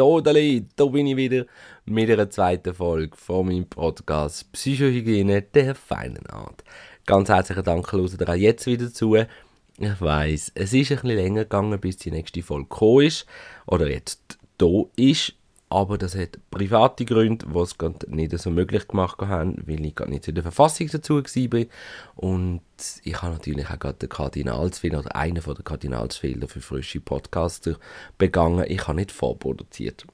Sodali, da bin ich wieder mit einer zweiten Folge von meinem Podcast Psychohygiene der feinen Art. Ganz herzlichen Dank, hört ihr jetzt wieder zu. Ich weiss, es ist ein bisschen länger gegangen, bis die nächste Folge gekommen ist, oder jetzt da ist, aber das hat private Gründe, die es nicht so möglich gemacht haben, weil ich gerade nicht in der Verfassung dazu war. Und ich habe natürlich auch gerade den Kardinalsfehler oder einen der Kardinalsfehler für frische Podcaster begangen. Ich habe nicht vorproduziert.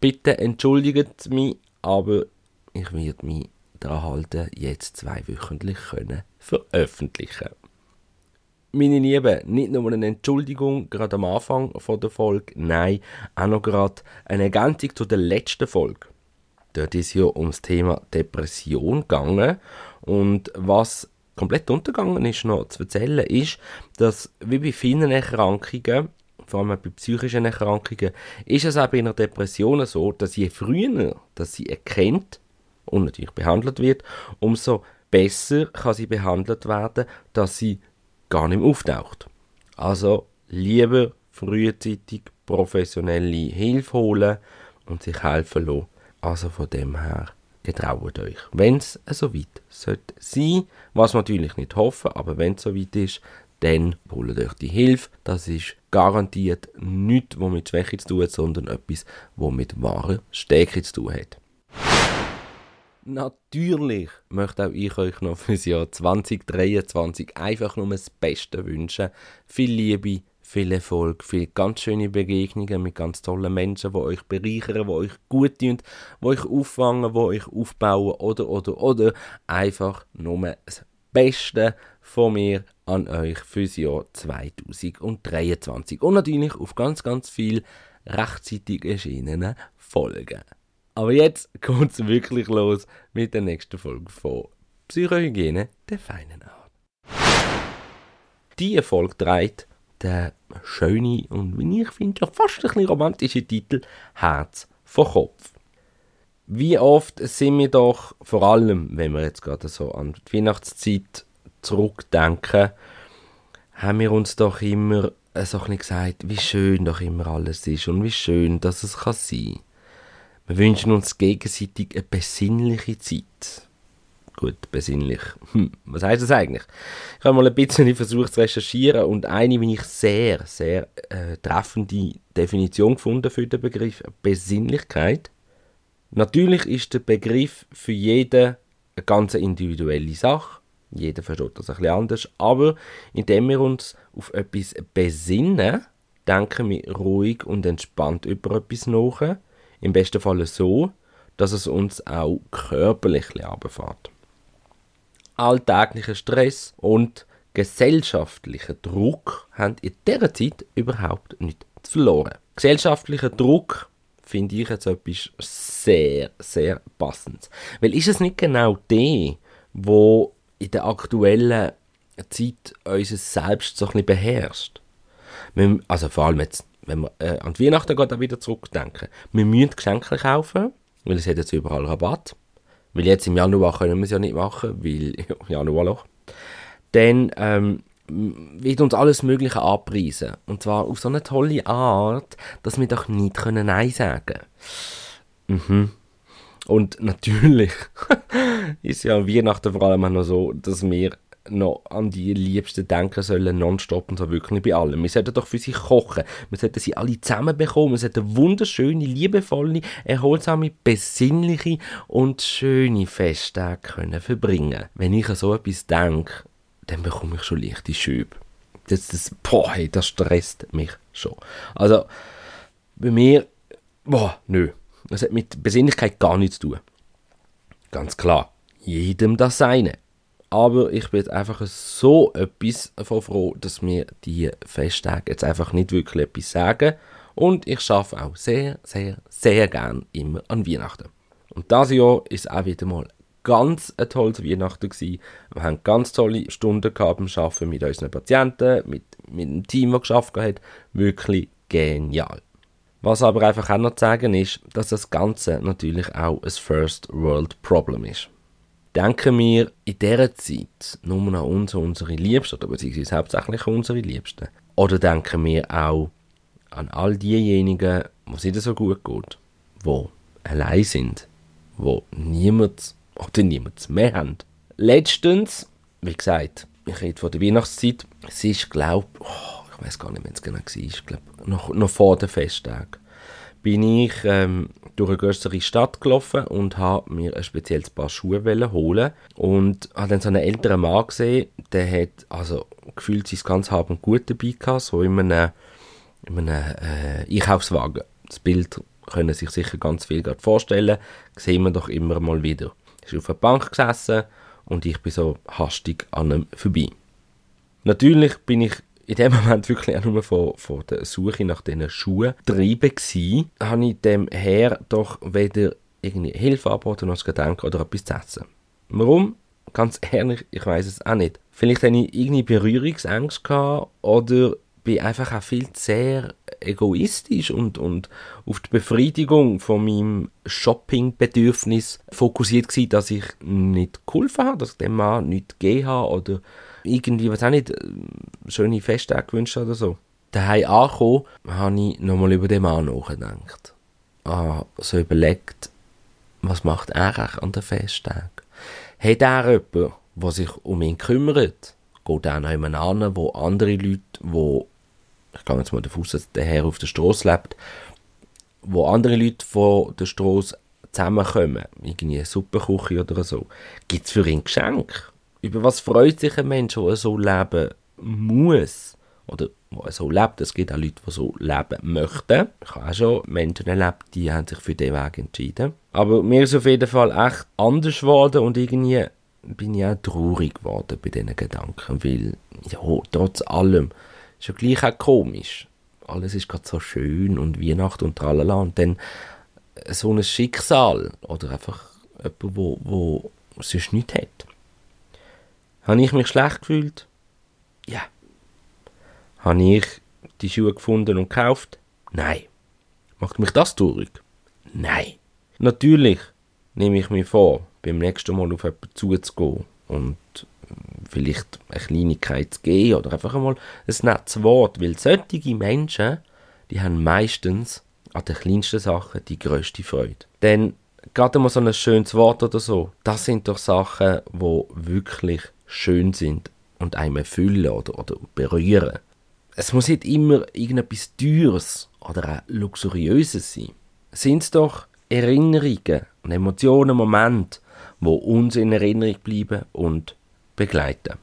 Bitte entschuldigt mich, aber ich werde mich daran halten, jetzt zwei wöchentlich können veröffentlichen meine Lieben, nicht nur eine Entschuldigung gerade am Anfang von der Folge, nein, auch noch gerade eine Ergänzung zu der letzten Folge. Dort ist ja ums Thema Depression gegangen und was komplett untergegangen ist noch zu erzählen, ist, dass wie bei vielen Erkrankungen, vor allem bei psychischen Erkrankungen, ist es auch bei einer Depression so, dass je früher dass sie erkennt und natürlich behandelt wird, umso besser kann sie behandelt werden, dass sie gar nicht mehr auftaucht. Also lieber frühzeitig professionelle Hilfe holen und sich helfen lassen. Also von dem her, getraut euch. Wenn es so weit sollte sein, was wir natürlich nicht hoffen, aber wenn es so weit ist, dann holt euch die Hilfe. Das ist garantiert nichts, was mit Schwäche zu tun hat, sondern etwas, was mit wahrer Stärke zu tun hat. Natürlich möchte auch ich euch noch fürs Jahr 2023 einfach nur das Beste wünschen. Viel Liebe, viel Erfolg, viele ganz schöne Begegnungen mit ganz tollen Menschen, die euch bereichern, die euch gut tun, die euch auffangen, die euch aufbauen oder, oder, oder einfach nur das Beste von mir an euch fürs Jahr 2023. Und natürlich auf ganz, ganz viel rechtzeitig erschienenen Folgen. Aber jetzt kommt es wirklich los mit der nächsten Folge von Psychohygiene der feinen Art. Die Folge trägt der schöne und, wie ich finde, fast ein bisschen romantische Titel Herz vor Kopf. Wie oft sind wir doch, vor allem wenn wir jetzt gerade so an die Weihnachtszeit zurückdenken, haben wir uns doch immer so ein bisschen gesagt, wie schön doch immer alles ist und wie schön, dass es kann sein kann. Wir wünschen uns gegenseitig eine besinnliche Zeit. Gut, besinnlich. Hm, was heißt das eigentlich? Ich habe mal ein bisschen versucht zu recherchieren und eine, wie ich sehr, sehr äh, treffende Definition gefunden für den Begriff Besinnlichkeit. Natürlich ist der Begriff für jeden eine ganz individuelle Sache. Jeder versteht das ein bisschen anders. Aber indem wir uns auf etwas besinnen, denken wir ruhig und entspannt über etwas nach im besten Fall so, dass es uns auch körperlich runterfährt. Alltäglicher Stress und gesellschaftlicher Druck haben in dieser Zeit überhaupt nicht verloren. Gesellschaftlicher Druck finde ich jetzt etwas sehr, sehr passendes. Weil ist es nicht genau der, wo in der aktuellen Zeit unser Selbst so ein bisschen beherrscht? Also vor allem jetzt wenn wir äh, an die Weihnachten geht, wieder zurückdenken. Wir müssen Geschenke kaufen, weil es hat jetzt überall Rabatt. Weil jetzt im Januar können wir es ja nicht machen, weil Januarloch. Dann ähm, wird uns alles Mögliche anpreisen. Und zwar auf so eine tolle Art, dass wir doch nicht können Nein sagen Mhm. Und natürlich ist ja Weihnachten vor allem auch noch so, dass wir noch an die Liebsten denken sollen, nonstop und so wirklich bei allem. Wir sollten doch für sie kochen. Wir sollten sie alle zusammen bekommen. Wir sollten wunderschöne, liebevolle, erholsame, besinnliche und schöne Festtage können verbringen. Wenn ich an so etwas denke, dann bekomme ich schon leichte Schübe. Das, das, boah, hey, das stresst mich schon. Also, bei mir, boah, nö. Das hat mit Besinnlichkeit gar nichts zu tun. Ganz klar. Jedem das Seine. Aber ich bin einfach so etwas von froh, dass mir die Festtage jetzt einfach nicht wirklich etwas sagen. Und ich schaffe auch sehr, sehr, sehr gern immer an Weihnachten. Und das Jahr ist auch wieder mal ganz ein tolles Weihnachten gewesen. Wir haben ganz tolle Stunden gehabt beim Arbeiten mit unseren Patienten, mit, mit dem Team, das geschafft hat. Wirklich genial. Was aber einfach auch noch zu sagen ist, dass das Ganze natürlich auch ein First World Problem ist denken wir in dieser Zeit nur an uns und unsere Liebsten, oder beziehungsweise hauptsächlich an unsere Liebsten? Oder denken wir auch an all diejenigen, wo es nicht so gut geht, wo allein sind, wo niemand oder niemand mehr haben. Letztens, wie gesagt, ich rede von der Weihnachtszeit, es ist, glaube oh, ich weiß gar nicht, wenn es genau war, ich glaube, noch, noch vor dem Festtag, bin ich ähm, durch eine größere Stadt gelaufen und habe mir ein spezielles Paar Schuhe holen und habe dann so einen älteren Mann gesehen, der hat also gefühlt sein ganz Haben und Gut dabei gehabt, so in einem, in einem äh, Einkaufswagen. Das Bild können sich sicher ganz viel gerade vorstellen, sehen wir doch immer mal wieder. Er ist auf der Bank gesessen und ich bin so hastig an ihm vorbei. Natürlich bin ich in dem Moment wirklich auch nur von, von der Suche nach diesen Schuhen getrieben gewesen, habe ich dem Herr doch weder irgendwie Hilfe angeboten noch Gedanken oder etwas zu essen. Warum? Ganz ehrlich, ich weiß es auch nicht. Vielleicht hatte ich irgendwie Berührungsängste gehabt oder bin einfach auch viel zu sehr egoistisch und, und auf die Befriedigung von meinem Shoppingbedürfnis fokussiert gewesen, dass ich nicht geholfen habe, dass ich dem Mann nichts gegeben habe oder irgendwie, was auch nicht, äh, schöne Festtage gewünscht oder so. Daheim angekommen, habe ich nochmal über den Mann nachgedacht. Ah, so überlegt, was macht er eigentlich an den Festtagen? Hat er jemanden, der sich um ihn kümmert? Geht er noch jemand an, wo andere Leute, wo ich gehe jetzt mal davon aus, dass der Herr auf der Straße lebt, wo andere Leute von der Straße zusammenkommen, irgendwie eine Suppenküche oder so, gibt es für ihn Geschenke? Über was freut sich ein Mensch, der so leben muss? Oder der so lebt. Es gibt auch Leute, die so leben möchten. Ich habe auch schon Menschen erlebt, die haben sich für diesen Weg entschieden. Aber mir ist auf jeden Fall echt anders geworden und irgendwie bin ich auch traurig geworden bei diesen Gedanken, weil, ja, trotz allem, ist ja gleich auch komisch. Alles ist gerade so schön und Weihnacht und tralala und dann so ein Schicksal oder einfach jemand, wo, wo sonst nichts hat. Habe ich mich schlecht gefühlt? Ja. Habe ich die Schuhe gefunden und gekauft? Nein. Macht mich das traurig? Nein. Natürlich nehme ich mir vor, beim nächsten Mal auf jemanden zuzugehen und vielleicht eine Kleinigkeit zu geben oder einfach einmal ein nettes Wort, weil solche Menschen, die haben meistens an den kleinsten Sachen die größte Freude. Denn gerade mal so ein schönes Wort oder so, das sind doch Sachen, wo wirklich schön sind und einem erfüllen oder, oder berühren. Es muss nicht immer irgendetwas Teures oder auch Luxuriöses sein. Es sind doch Erinnerungen und Emotionen, Momente, wo uns in Erinnerung bleiben und begleiten.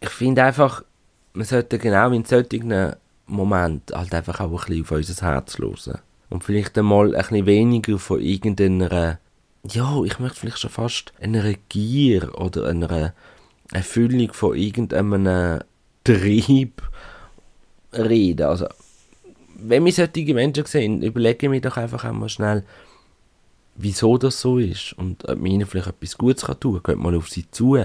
Ich finde einfach, man sollte genau in solchen Momenten halt einfach auch ein bisschen auf unser Herz hören. Und vielleicht einmal ein bisschen weniger von irgendeiner, ja, ich möchte vielleicht schon fast einer Gier oder einer Erfüllung von irgendeinem Trieb reden. Also, wenn wir solche Menschen sehen, überlege ich mir doch einfach einmal schnell, wieso das so ist und ob man ihnen vielleicht etwas Gutes tun kann. Geht mal auf sie zu,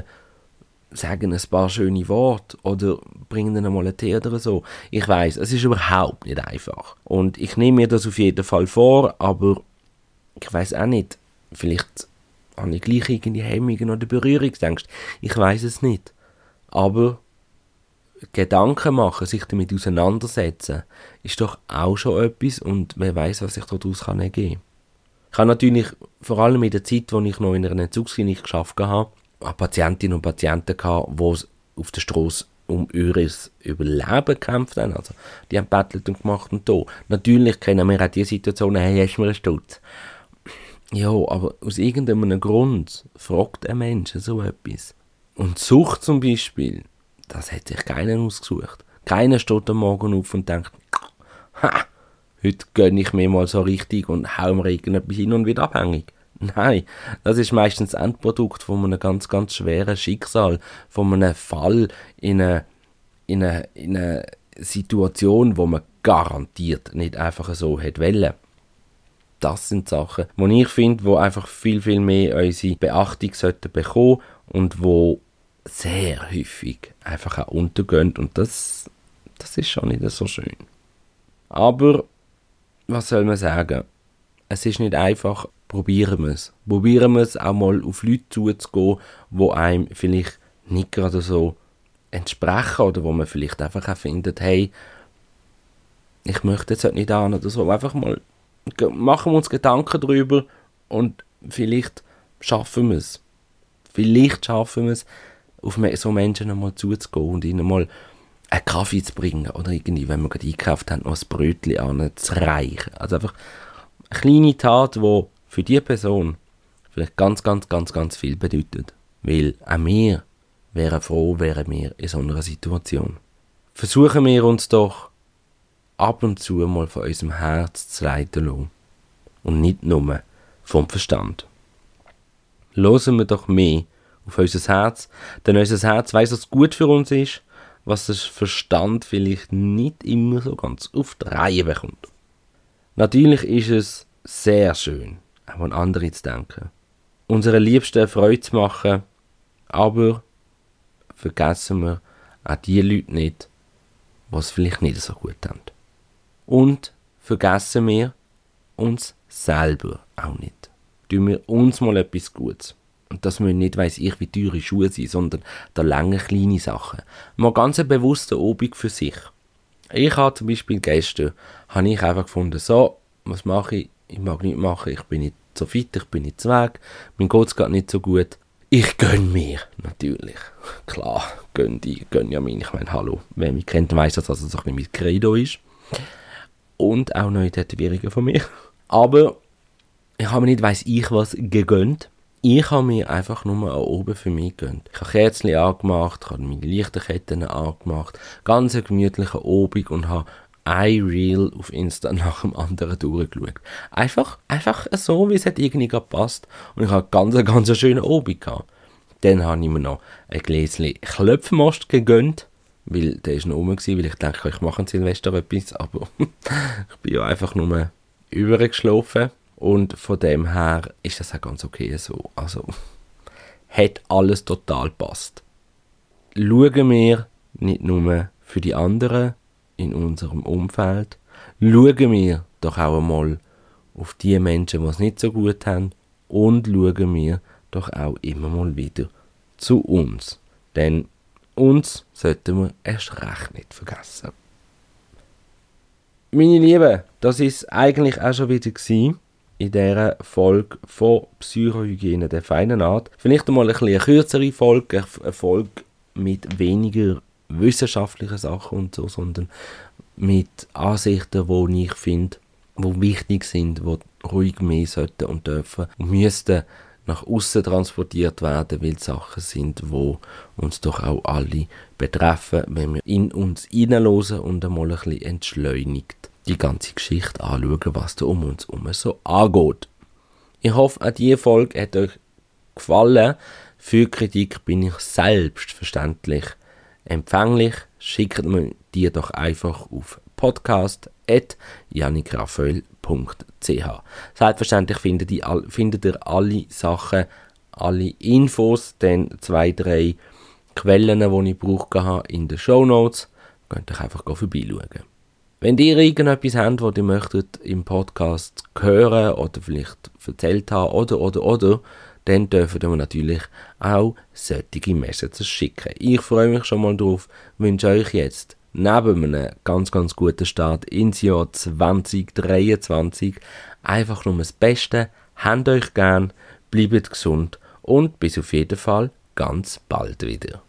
sagen ein paar schöne Worte oder bringen ihnen mal einen Tee oder so. Ich weiß, es ist überhaupt nicht einfach. Und ich nehme mir das auf jeden Fall vor, aber ich weiß auch nicht, vielleicht habe ich gleich irgendwie Hemmungen oder Berührungsängste. Ich weiß es nicht. Aber Gedanken machen, sich damit auseinandersetzen, ist doch auch schon etwas und man weiß, was sich daraus kann ergeben kann. Ich habe natürlich vor allem in der Zeit, wo ich noch in einer Entzugsklinik geschafft habe, Patientinnen und Patienten gehabt, die auf der Straße um ihr Überleben gekämpft haben. Also, die haben bettelt und gemacht und da. Natürlich kennen wir auch die Situation, hey, hast du mir einen Stutz? Ja, aber aus irgendeinem Grund fragt ein Mensch so etwas. Und Sucht zum Beispiel, das hat sich keiner ausgesucht. Keiner steht am Morgen auf und denkt, ha, heute gönne ich mir mal so richtig und hau mir irgendetwas hin und wieder abhängig. Nein, das ist meistens das Endprodukt von einem ganz, ganz schweren Schicksal, von einem Fall in eine, in eine, in eine Situation, wo man garantiert nicht einfach so hätte wollen. Das sind Sachen, die ich finde, wo einfach viel, viel mehr unsere Beachtung sollten bekommen und wo sehr häufig einfach auch untergehen und das, das ist schon nicht so schön. Aber was soll man sagen? Es ist nicht einfach, probieren wir es. Probieren wir es auch mal auf Leute zuzugehen, die einem vielleicht nicht gerade so entsprechen oder wo man vielleicht einfach auch findet, hey, ich möchte jetzt halt nicht an oder so. Einfach mal machen wir uns Gedanken darüber und vielleicht schaffen wir es. Vielleicht schaffen wir es, auf so Menschen einmal zuzugehen und ihnen mal einen Kaffee zu bringen oder irgendwie, wenn wir gerade eingekauft haben, noch ein Brötchen anzureichen. Also einfach eine kleine Tat, die für die Person vielleicht ganz, ganz, ganz, ganz viel bedeutet. Weil auch wir wären froh, wären wir in so einer Situation. Versuchen wir uns doch ab und zu mal von unserem Herz zu leiten lassen. Und nicht nur vom Verstand. Losen wir doch mehr auf unser Herz, denn unser Herz weiß, was gut für uns ist, was der Verstand vielleicht nicht immer so ganz auf die Reihe bekommt. Natürlich ist es sehr schön, auch an andere zu denken, unsere Liebsten Freude zu machen, aber vergessen wir auch die Leute nicht, es vielleicht nicht so gut haben. Und vergessen wir uns selber auch nicht. Tun wir uns mal etwas Gutes. Und das müssen nicht, weiss ich, wie teure Schuhe sind, sondern da lange kleine Sachen. Mal ganz eine bewusste Obung für sich. Ich habe zum Beispiel gestern, habe ich einfach gefunden, so, was mache ich? Ich mag nicht machen, ich bin nicht so fit, ich bin nicht zu weg, mein Gott geht nicht so gut. Ich gönn mir, natürlich. Klar, gönn die, gönn ja mir. Ich meine, hallo, wer mich kennt, weiß, dass das ein bisschen mein Credo ist. Und auch neue Tätowierungen von mir. Aber ich habe mir nicht, weiss ich was, gegönnt. Ich habe mir einfach nur an oben für mich gegönnt. Ich habe Kerzen angemacht, ich habe meine Lichterketten angemacht, ganz eine gemütliche Obig und habe ein Reel auf Insta nach dem anderen durchgeschaut. Einfach, einfach so, wie es hat irgendwie gepasst. Und ich habe ganz, ganz schöne Obig gehabt. Dann habe ich mir noch ein Gläschen Klöpfmost gegönnt, weil der ist noch rum weil ich denke, ich mache ein Silvester etwas, aber ich bin ja einfach nur übergeschlafen und von dem her ist das auch ganz okay so. Also, hat alles total passt. Schauen wir nicht nur für die anderen in unserem Umfeld, schauen wir doch auch einmal auf die Menschen, die es nicht so gut haben und schauen wir doch auch immer mal wieder zu uns. Denn uns sollten wir erst recht nicht vergessen. Meine Lieben, das ist eigentlich auch schon wieder gewesen in dieser Folge von Psychohygiene der feinen Art. Vielleicht einmal ein eine kürzere Folge, eine Folge mit weniger wissenschaftlichen Sachen und so, sondern mit Ansichten, die ich finde, die wichtig sind, die ruhig mehr sollten und dürfen und müssten nach außen transportiert werden, weil es Sachen sind, die uns doch auch alle betreffen, wenn wir in uns hineinlosen und einmal ein bisschen entschleunigt die ganze Geschichte anschauen, was da um uns herum so angeht. Ich hoffe, auch diese Folge hat euch gefallen. Für Kritik bin ich selbstverständlich empfänglich. Schickt mir die doch einfach auf podcast.janikrafael.ch Selbstverständlich findet ihr, findet ihr alle Sachen, alle Infos, dann zwei, drei Quellen, die ich brauche in den Show Notes. Könnt ihr einfach vorbeischauen. Wenn ihr irgendetwas habt, was ihr möchtet im Podcast hören oder vielleicht erzählt haben oder, oder, oder, dann dürft ihr mir natürlich auch solche Messages schicken. Ich freue mich schon mal drauf, wünsche euch jetzt neben einem ganz, ganz guten Start ins Jahr 2023 einfach nur das Beste. Habt euch gern, bleibt gesund und bis auf jeden Fall ganz bald wieder.